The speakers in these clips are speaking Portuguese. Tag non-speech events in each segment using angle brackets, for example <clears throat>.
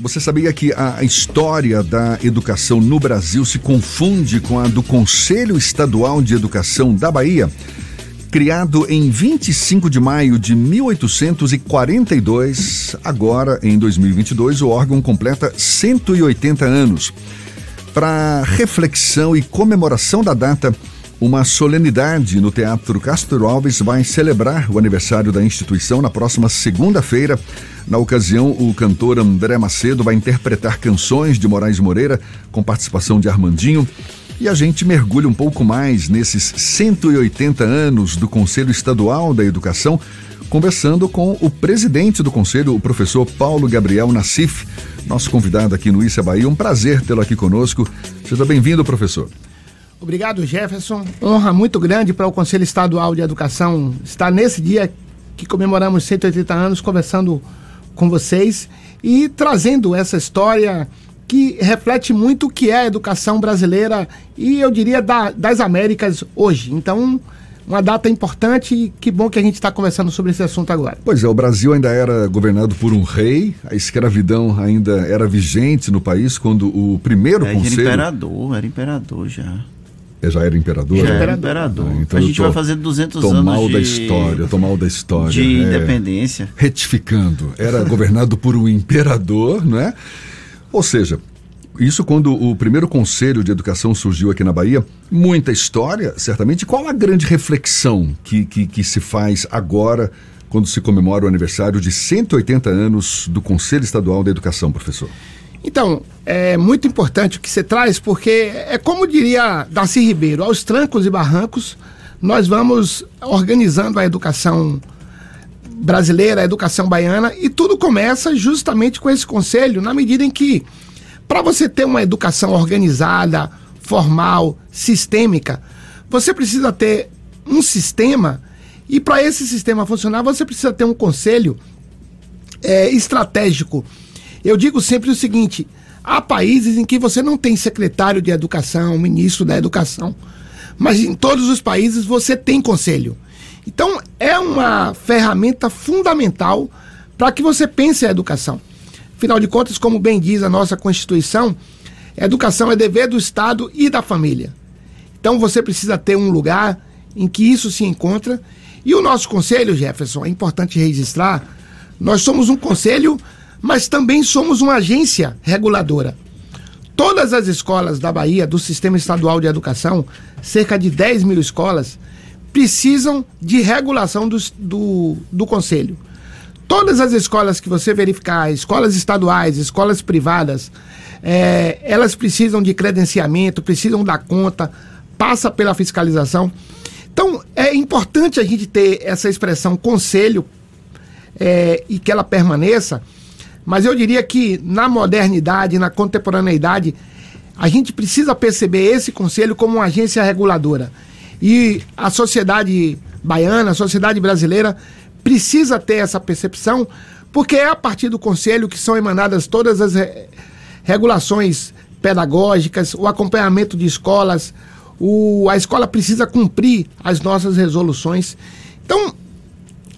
Você sabia que a história da educação no Brasil se confunde com a do Conselho Estadual de Educação da Bahia? Criado em 25 de maio de 1842, agora em 2022 o órgão completa 180 anos. Para reflexão e comemoração da data, uma solenidade no Teatro Castro Alves vai celebrar o aniversário da instituição na próxima segunda-feira. Na ocasião, o cantor André Macedo vai interpretar canções de Moraes Moreira com participação de Armandinho. E a gente mergulha um pouco mais nesses 180 anos do Conselho Estadual da Educação, conversando com o presidente do Conselho, o professor Paulo Gabriel Nassif, nosso convidado aqui no Issa Bahia. Um prazer tê-lo aqui conosco. Seja bem-vindo, professor. Obrigado, Jefferson. Honra muito grande para o Conselho Estadual de Educação estar nesse dia que comemoramos 180 anos conversando com vocês e trazendo essa história que reflete muito o que é a educação brasileira e eu diria da, das Américas hoje. Então, uma data importante e que bom que a gente está conversando sobre esse assunto agora. Pois é, o Brasil ainda era governado por um rei, a escravidão ainda era vigente no país quando o primeiro é, conselho... Era imperador, era imperador já. Já era imperador? Já era imperador. Ah, então a gente tô, vai fazer 200 tô anos mal de... da história, tô mal da história. De é, independência. Retificando. Era governado por um imperador, não é? Ou seja, isso quando o primeiro conselho de educação surgiu aqui na Bahia, muita história, certamente. Qual a grande reflexão que, que, que se faz agora quando se comemora o aniversário de 180 anos do Conselho Estadual da Educação, professor? Então, é muito importante o que você traz, porque é como diria Darcy Ribeiro, aos trancos e barrancos, nós vamos organizando a educação brasileira, a educação baiana, e tudo começa justamente com esse conselho, na medida em que, para você ter uma educação organizada, formal, sistêmica, você precisa ter um sistema, e para esse sistema funcionar, você precisa ter um conselho é, estratégico eu digo sempre o seguinte: há países em que você não tem secretário de educação, ministro da educação, mas em todos os países você tem conselho. Então é uma ferramenta fundamental para que você pense a educação. Afinal de contas, como bem diz a nossa Constituição, educação é dever do Estado e da família. Então você precisa ter um lugar em que isso se encontra. E o nosso conselho, Jefferson, é importante registrar, nós somos um conselho mas também somos uma agência reguladora. Todas as escolas da Bahia, do Sistema Estadual de Educação, cerca de 10 mil escolas, precisam de regulação do, do, do Conselho. Todas as escolas que você verificar, escolas estaduais, escolas privadas, é, elas precisam de credenciamento, precisam dar conta, passa pela fiscalização. Então, é importante a gente ter essa expressão conselho é, e que ela permaneça, mas eu diria que na modernidade, na contemporaneidade, a gente precisa perceber esse conselho como uma agência reguladora. E a sociedade baiana, a sociedade brasileira, precisa ter essa percepção, porque é a partir do conselho que são emanadas todas as re regulações pedagógicas, o acompanhamento de escolas, o, a escola precisa cumprir as nossas resoluções. Então,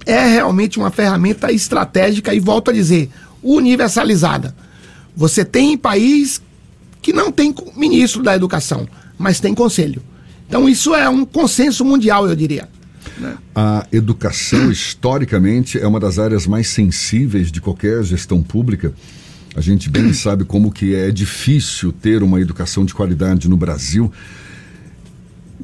é realmente uma ferramenta estratégica e volto a dizer, universalizada. Você tem país que não tem ministro da educação, mas tem conselho. Então isso é um consenso mundial, eu diria. Né? A educação, historicamente, é uma das áreas mais sensíveis de qualquer gestão pública. A gente bem <clears throat> sabe como que é difícil ter uma educação de qualidade no Brasil,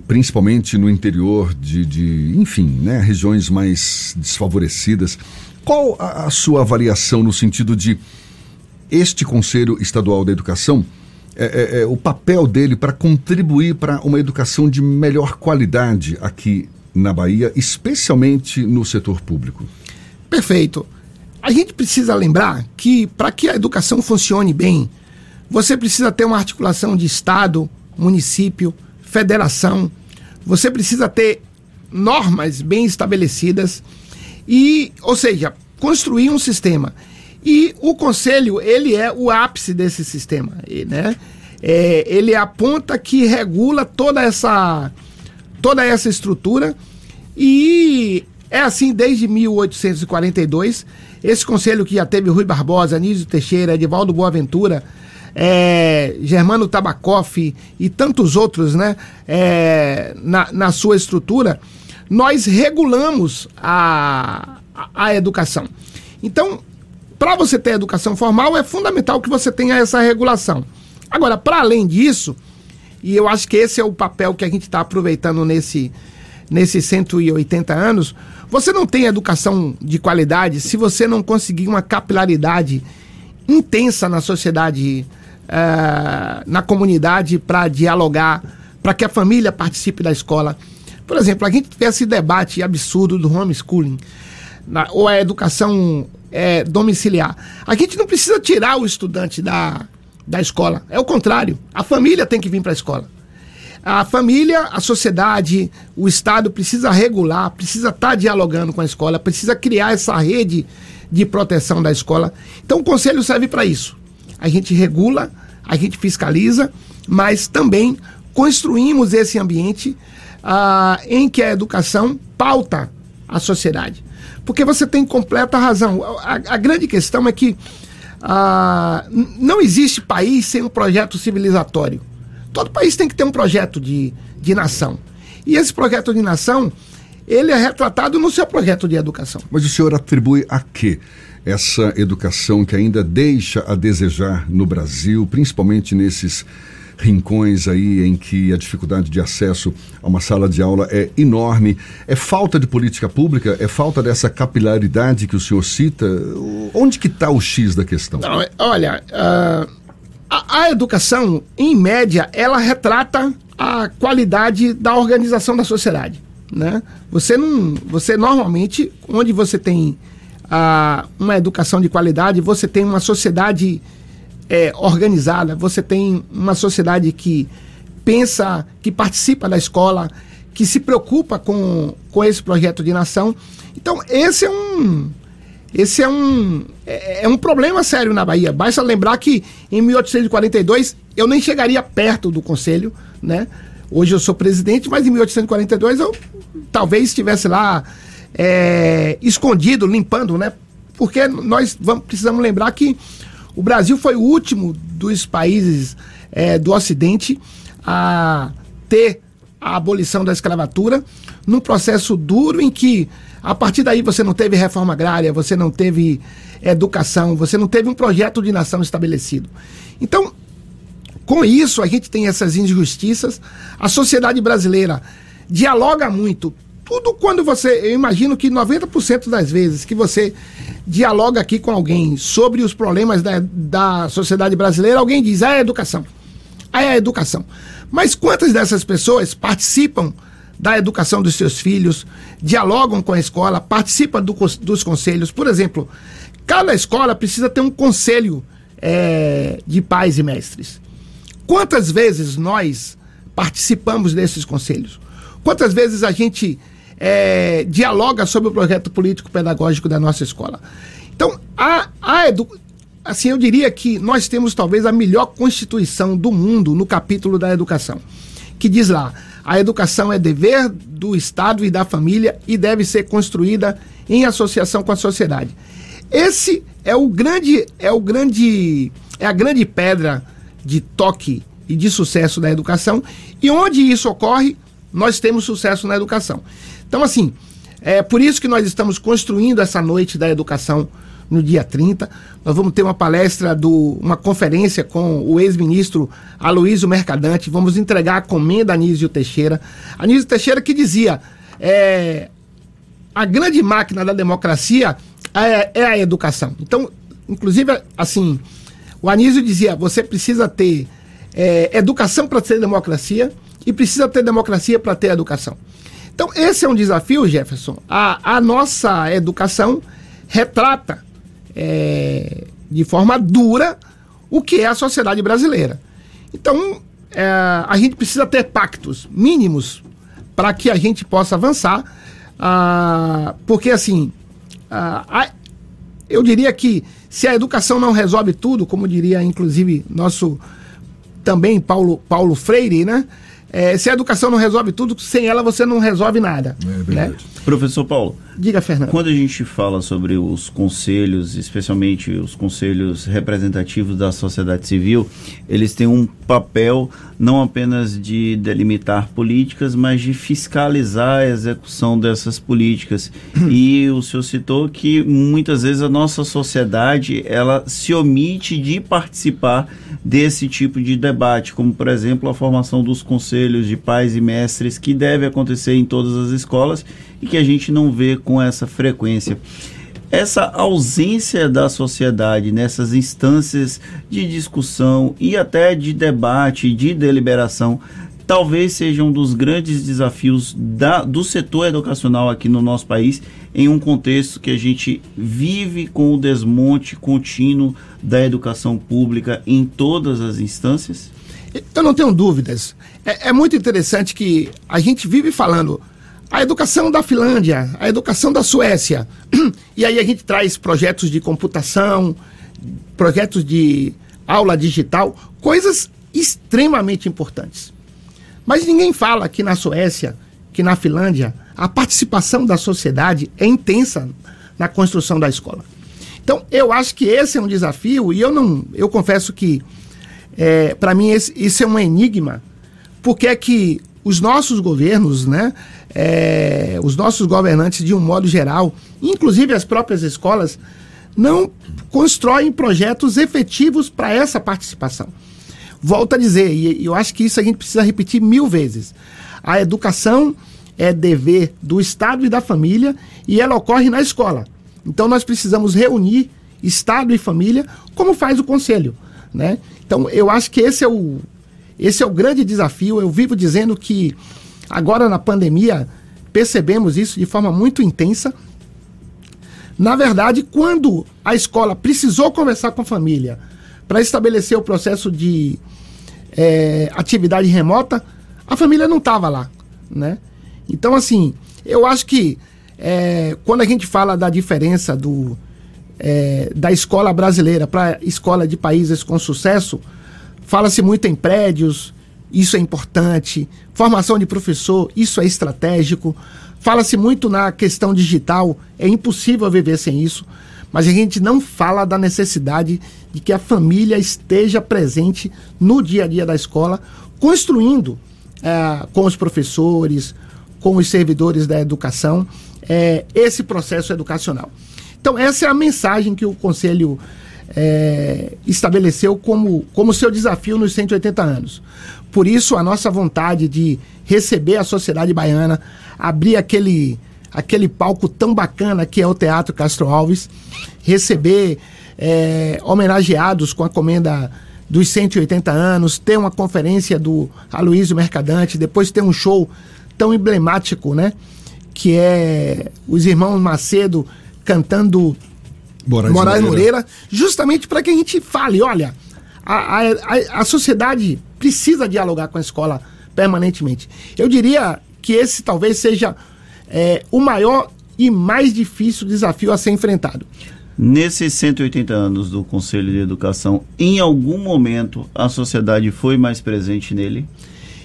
principalmente no interior de, de enfim, né, regiões mais desfavorecidas. Qual a, a sua avaliação no sentido de este Conselho Estadual da Educação, é, é, é, o papel dele para contribuir para uma educação de melhor qualidade aqui na Bahia, especialmente no setor público? Perfeito. A gente precisa lembrar que para que a educação funcione bem, você precisa ter uma articulação de Estado, município, federação, você precisa ter normas bem estabelecidas e, ou seja, construir um sistema. E o conselho, ele é o ápice desse sistema, né? É, ele é a ponta que regula toda essa toda essa estrutura e é assim desde 1842 esse conselho que já teve Rui Barbosa, Anísio Teixeira, Edivaldo Boaventura, é, Germano Tabacoff e tantos outros né, é, na, na sua estrutura, nós regulamos a, a, educação. Então, para você ter educação formal, é fundamental que você tenha essa regulação. Agora, para além disso, e eu acho que esse é o papel que a gente está aproveitando nesse, nesses 180 anos, você não tem educação de qualidade se você não conseguir uma capilaridade intensa na sociedade uh, na comunidade para dialogar, para que a família participe da escola. Por exemplo, a gente tiver esse debate absurdo do homeschooling, na, ou a educação é, domiciliar. A gente não precisa tirar o estudante da, da escola. É o contrário. A família tem que vir para a escola. A família, a sociedade, o Estado precisa regular, precisa estar tá dialogando com a escola, precisa criar essa rede de proteção da escola. Então o conselho serve para isso a gente regula, a gente fiscaliza, mas também construímos esse ambiente ah, em que a educação pauta a sociedade. Porque você tem completa razão. A, a grande questão é que ah, não existe país sem um projeto civilizatório. Todo país tem que ter um projeto de, de nação. E esse projeto de nação, ele é retratado no seu projeto de educação. Mas o senhor atribui a quê? essa educação que ainda deixa a desejar no Brasil, principalmente nesses rincões aí em que a dificuldade de acesso a uma sala de aula é enorme. É falta de política pública? É falta dessa capilaridade que o senhor cita? Onde que está o X da questão? Não, olha, uh, a, a educação, em média, ela retrata a qualidade da organização da sociedade. Né? Você não, você normalmente, onde você tem a, uma educação de qualidade, você tem uma sociedade é, organizada, você tem uma sociedade que pensa, que participa da escola, que se preocupa com, com esse projeto de nação. Então, esse é um. Esse é um, é, é um problema sério na Bahia. Basta lembrar que em 1842 eu nem chegaria perto do conselho, né? Hoje eu sou presidente, mas em 1842 eu talvez estivesse lá é, escondido, limpando, né? Porque nós vamos, precisamos lembrar que o Brasil foi o último dos países é, do Ocidente a ter a abolição da escravatura num processo duro em que a partir daí você não teve reforma agrária, você não teve educação, você não teve um projeto de nação estabelecido. Então, com isso, a gente tem essas injustiças. A sociedade brasileira dialoga muito tudo quando você. Eu imagino que 90% das vezes que você dialoga aqui com alguém sobre os problemas da, da sociedade brasileira, alguém diz, ah, é a educação. Ah, é a educação. Mas quantas dessas pessoas participam da educação dos seus filhos, dialogam com a escola, participam do, dos conselhos? Por exemplo, cada escola precisa ter um conselho é, de pais e mestres. Quantas vezes nós participamos desses conselhos? Quantas vezes a gente é, dialoga sobre o projeto político-pedagógico da nossa escola. Então, a, a edu... assim, eu diria que nós temos talvez a melhor constituição do mundo no capítulo da educação, que diz lá: a educação é dever do Estado e da família e deve ser construída em associação com a sociedade. Esse é o grande, é o grande, é a grande pedra de toque e de sucesso da educação. E onde isso ocorre, nós temos sucesso na educação. Então, assim, é por isso que nós estamos construindo essa noite da educação no dia 30. Nós vamos ter uma palestra, do, uma conferência com o ex-ministro Aloysio Mercadante. Vamos entregar a comenda a Anísio Teixeira. Anísio Teixeira que dizia: é, a grande máquina da democracia é, é a educação. Então, inclusive, assim, o Anísio dizia: você precisa ter é, educação para ter democracia e precisa ter democracia para ter educação. Então, esse é um desafio, Jefferson. A, a nossa educação retrata é, de forma dura o que é a sociedade brasileira. Então, é, a gente precisa ter pactos mínimos para que a gente possa avançar, ah, porque assim, ah, a, eu diria que se a educação não resolve tudo, como diria inclusive nosso também Paulo, Paulo Freire, né? É, se a educação não resolve tudo, sem ela você não resolve nada. É né? Professor Paulo. Diga, Fernando. Quando a gente fala sobre os conselhos, especialmente os conselhos representativos da sociedade civil, eles têm um papel não apenas de delimitar políticas, mas de fiscalizar a execução dessas políticas. e o senhor citou que muitas vezes a nossa sociedade ela se omite de participar desse tipo de debate, como por exemplo a formação dos conselhos de pais e mestres que deve acontecer em todas as escolas e que a gente não vê com essa frequência essa ausência da sociedade nessas instâncias de discussão e até de debate, de deliberação, talvez seja um dos grandes desafios da, do setor educacional aqui no nosso país, em um contexto que a gente vive com o desmonte contínuo da educação pública em todas as instâncias? Eu não tenho dúvidas. É, é muito interessante que a gente vive falando a educação da Finlândia, a educação da Suécia. <clears throat> E aí a gente traz projetos de computação, projetos de aula digital, coisas extremamente importantes. Mas ninguém fala que na Suécia, que na Finlândia, a participação da sociedade é intensa na construção da escola. Então, eu acho que esse é um desafio e eu não, eu confesso que é, para mim esse, isso é um enigma, porque é que os nossos governos, né, é, os nossos governantes, de um modo geral, inclusive as próprias escolas, não constroem projetos efetivos para essa participação. Volto a dizer, e eu acho que isso a gente precisa repetir mil vezes. A educação é dever do Estado e da família e ela ocorre na escola. Então nós precisamos reunir Estado e família, como faz o Conselho. Né? Então eu acho que esse é o, esse é o grande desafio. Eu vivo dizendo que agora na pandemia percebemos isso de forma muito intensa. Na verdade, quando a escola precisou conversar com a família para estabelecer o processo de é, atividade remota, a família não estava lá, né? Então, assim, eu acho que é, quando a gente fala da diferença do, é, da escola brasileira para escola de países com sucesso, Fala-se muito em prédios, isso é importante. Formação de professor, isso é estratégico. Fala-se muito na questão digital, é impossível viver sem isso. Mas a gente não fala da necessidade de que a família esteja presente no dia a dia da escola, construindo é, com os professores, com os servidores da educação, é, esse processo educacional. Então, essa é a mensagem que o Conselho é, estabeleceu como, como seu desafio nos 180 anos. Por isso, a nossa vontade de receber a sociedade baiana, abrir aquele, aquele palco tão bacana que é o Teatro Castro Alves, receber é, homenageados com a comenda dos 180 anos, ter uma conferência do Aloysio Mercadante, depois ter um show tão emblemático, né? Que é os irmãos Macedo cantando Moraes, Moraes Moreira. Moreira, justamente para que a gente fale, olha, a, a, a sociedade precisa dialogar com a escola permanentemente. Eu diria que esse talvez seja é, o maior e mais difícil desafio a ser enfrentado. Nesses 180 anos do Conselho de Educação, em algum momento a sociedade foi mais presente nele?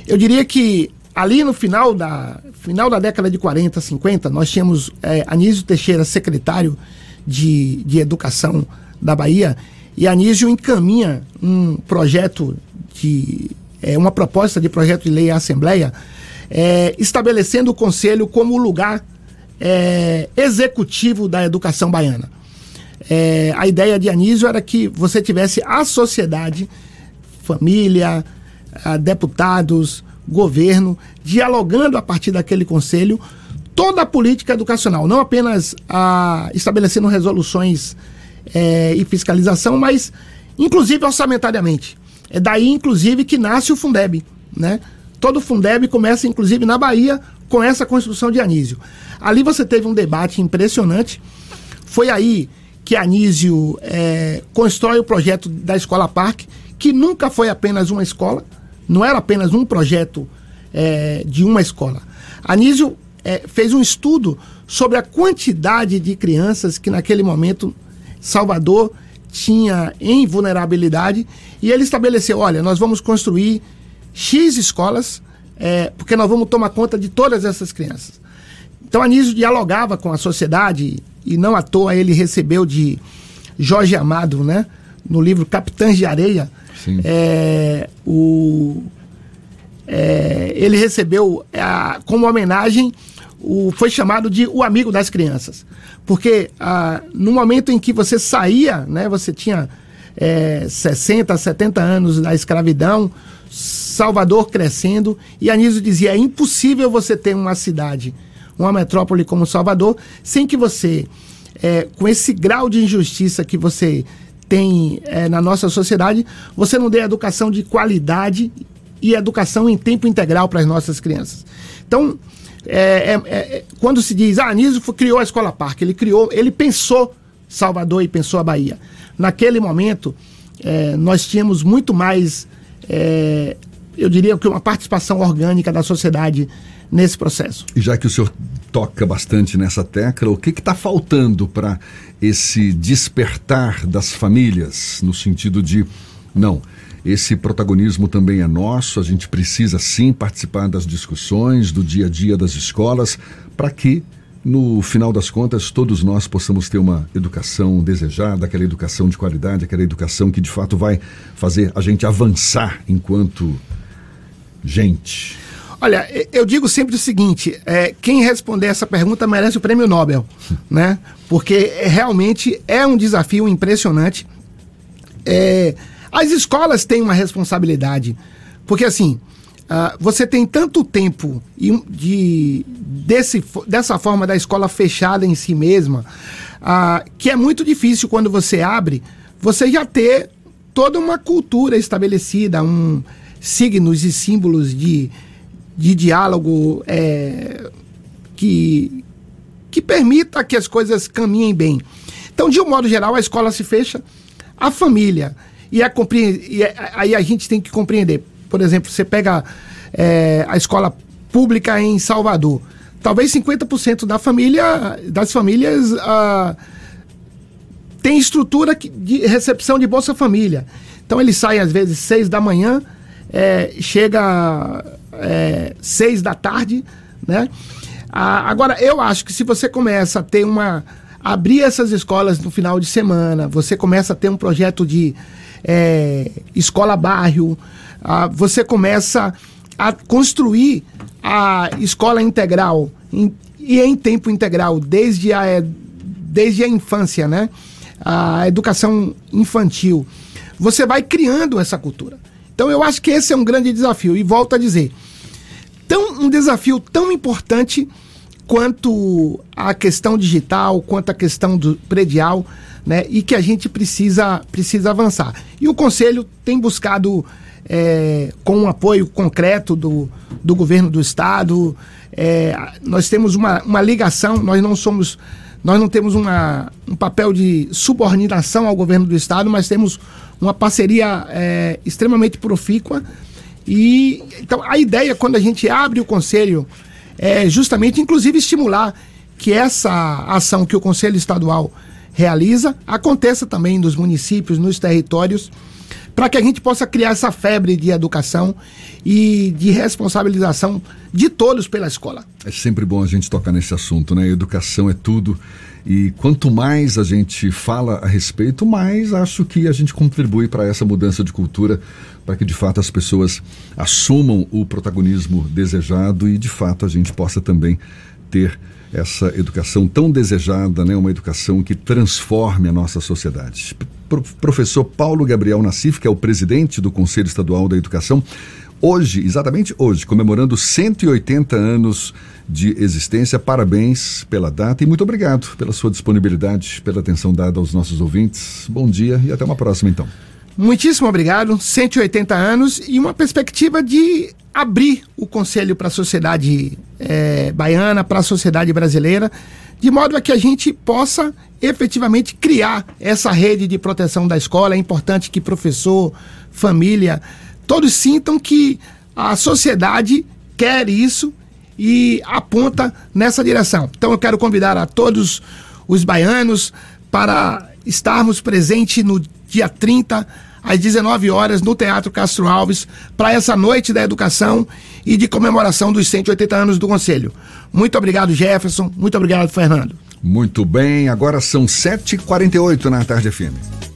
Eu diria que ali no final da, final da década de 40, 50, nós tínhamos é, Anísio Teixeira, secretário de, de Educação da Bahia, e Anísio encaminha um projeto de. É, uma proposta de projeto de lei à Assembleia, é, estabelecendo o Conselho como lugar é, executivo da educação baiana. É, a ideia de Anísio era que você tivesse a sociedade, família, deputados, governo, dialogando a partir daquele conselho toda a política educacional, não apenas a, estabelecendo resoluções é, e fiscalização, mas inclusive orçamentariamente. É daí, inclusive, que nasce o Fundeb. Né? Todo o Fundeb começa, inclusive, na Bahia, com essa construção de Anísio. Ali você teve um debate impressionante. Foi aí que Anísio é, constrói o projeto da Escola Parque, que nunca foi apenas uma escola, não era apenas um projeto é, de uma escola. Anísio é, fez um estudo sobre a quantidade de crianças que naquele momento Salvador tinha em vulnerabilidade e ele estabeleceu: olha, nós vamos construir X escolas é, porque nós vamos tomar conta de todas essas crianças. Então Anísio dialogava com a sociedade e não à toa ele recebeu de Jorge Amado, né, no livro Capitães de Areia, é, o, é, ele recebeu a, como homenagem o, foi chamado de o amigo das crianças. Porque ah, no momento em que você saía, né, você tinha é, 60, 70 anos da escravidão, Salvador crescendo, e Anísio dizia: é impossível você ter uma cidade, uma metrópole como Salvador, sem que você, é, com esse grau de injustiça que você tem é, na nossa sociedade, você não dê educação de qualidade e educação em tempo integral para as nossas crianças. Então, é, é, é, quando se diz, ah, Anísio criou a Escola Parque, ele criou, ele pensou Salvador e pensou a Bahia. Naquele momento, é, nós tínhamos muito mais, é, eu diria que uma participação orgânica da sociedade nesse processo. E já que o senhor toca bastante nessa tecla, o que está faltando para esse despertar das famílias, no sentido de, não, esse protagonismo também é nosso, a gente precisa sim participar das discussões, do dia a dia das escolas, para que, no final das contas, todos nós possamos ter uma educação desejada, aquela educação de qualidade, aquela educação que de fato vai fazer a gente avançar enquanto gente. Olha, eu digo sempre o seguinte: é, quem responder essa pergunta merece o prêmio Nobel, <laughs> né? Porque realmente é um desafio impressionante. É, as escolas têm uma responsabilidade, porque assim, uh, você tem tanto tempo de, desse, dessa forma da escola fechada em si mesma, uh, que é muito difícil quando você abre, você já ter toda uma cultura estabelecida, um signos e símbolos de, de diálogo é, que, que permita que as coisas caminhem bem. Então, de um modo geral, a escola se fecha, a família e, é e é, aí a gente tem que compreender. Por exemplo, você pega é, a escola pública em Salvador. Talvez 50% da família, das famílias ah, tem estrutura de recepção de Bolsa Família. Então eles saem às vezes seis da manhã, é, chega é, seis da tarde, né? Ah, agora eu acho que se você começa a ter uma abrir essas escolas no final de semana, você começa a ter um projeto de é, escola bairro, ah, você começa a construir a escola integral em, e em tempo integral desde a, é, desde a infância, né? A educação infantil. Você vai criando essa cultura. Então eu acho que esse é um grande desafio. E volto a dizer, tão, um desafio tão importante quanto a questão digital, quanto a questão do predial, né? E que a gente precisa, precisa avançar. E o Conselho tem buscado, é, com um apoio concreto do, do governo do Estado, é, nós temos uma, uma ligação, nós não somos. Nós não temos uma, um papel de subordinação ao governo do Estado, mas temos uma parceria é, extremamente profícua. E então a ideia, quando a gente abre o conselho, é justamente, inclusive, estimular que essa ação que o Conselho Estadual realiza aconteça também nos municípios, nos territórios, para que a gente possa criar essa febre de educação e de responsabilização de todos pela escola. É sempre bom a gente tocar nesse assunto, né? Educação é tudo. E quanto mais a gente fala a respeito, mais acho que a gente contribui para essa mudança de cultura, para que de fato as pessoas assumam o protagonismo desejado e de fato a gente possa também ter essa educação tão desejada, né? uma educação que transforme a nossa sociedade. Pro professor Paulo Gabriel Nassif, que é o presidente do Conselho Estadual da Educação, hoje, exatamente hoje, comemorando 180 anos de existência. Parabéns pela data e muito obrigado pela sua disponibilidade, pela atenção dada aos nossos ouvintes. Bom dia e até uma próxima, então. Muitíssimo obrigado. 180 anos e uma perspectiva de abrir o conselho para a sociedade é, baiana, para a sociedade brasileira, de modo a que a gente possa efetivamente criar essa rede de proteção da escola. É importante que professor, família, todos sintam que a sociedade quer isso e aponta nessa direção. Então eu quero convidar a todos os baianos para estarmos presentes no dia 30 às 19 horas, no Teatro Castro Alves, para essa noite da educação e de comemoração dos 180 anos do Conselho. Muito obrigado, Jefferson. Muito obrigado, Fernando. Muito bem, agora são 7h48 na tarde FM.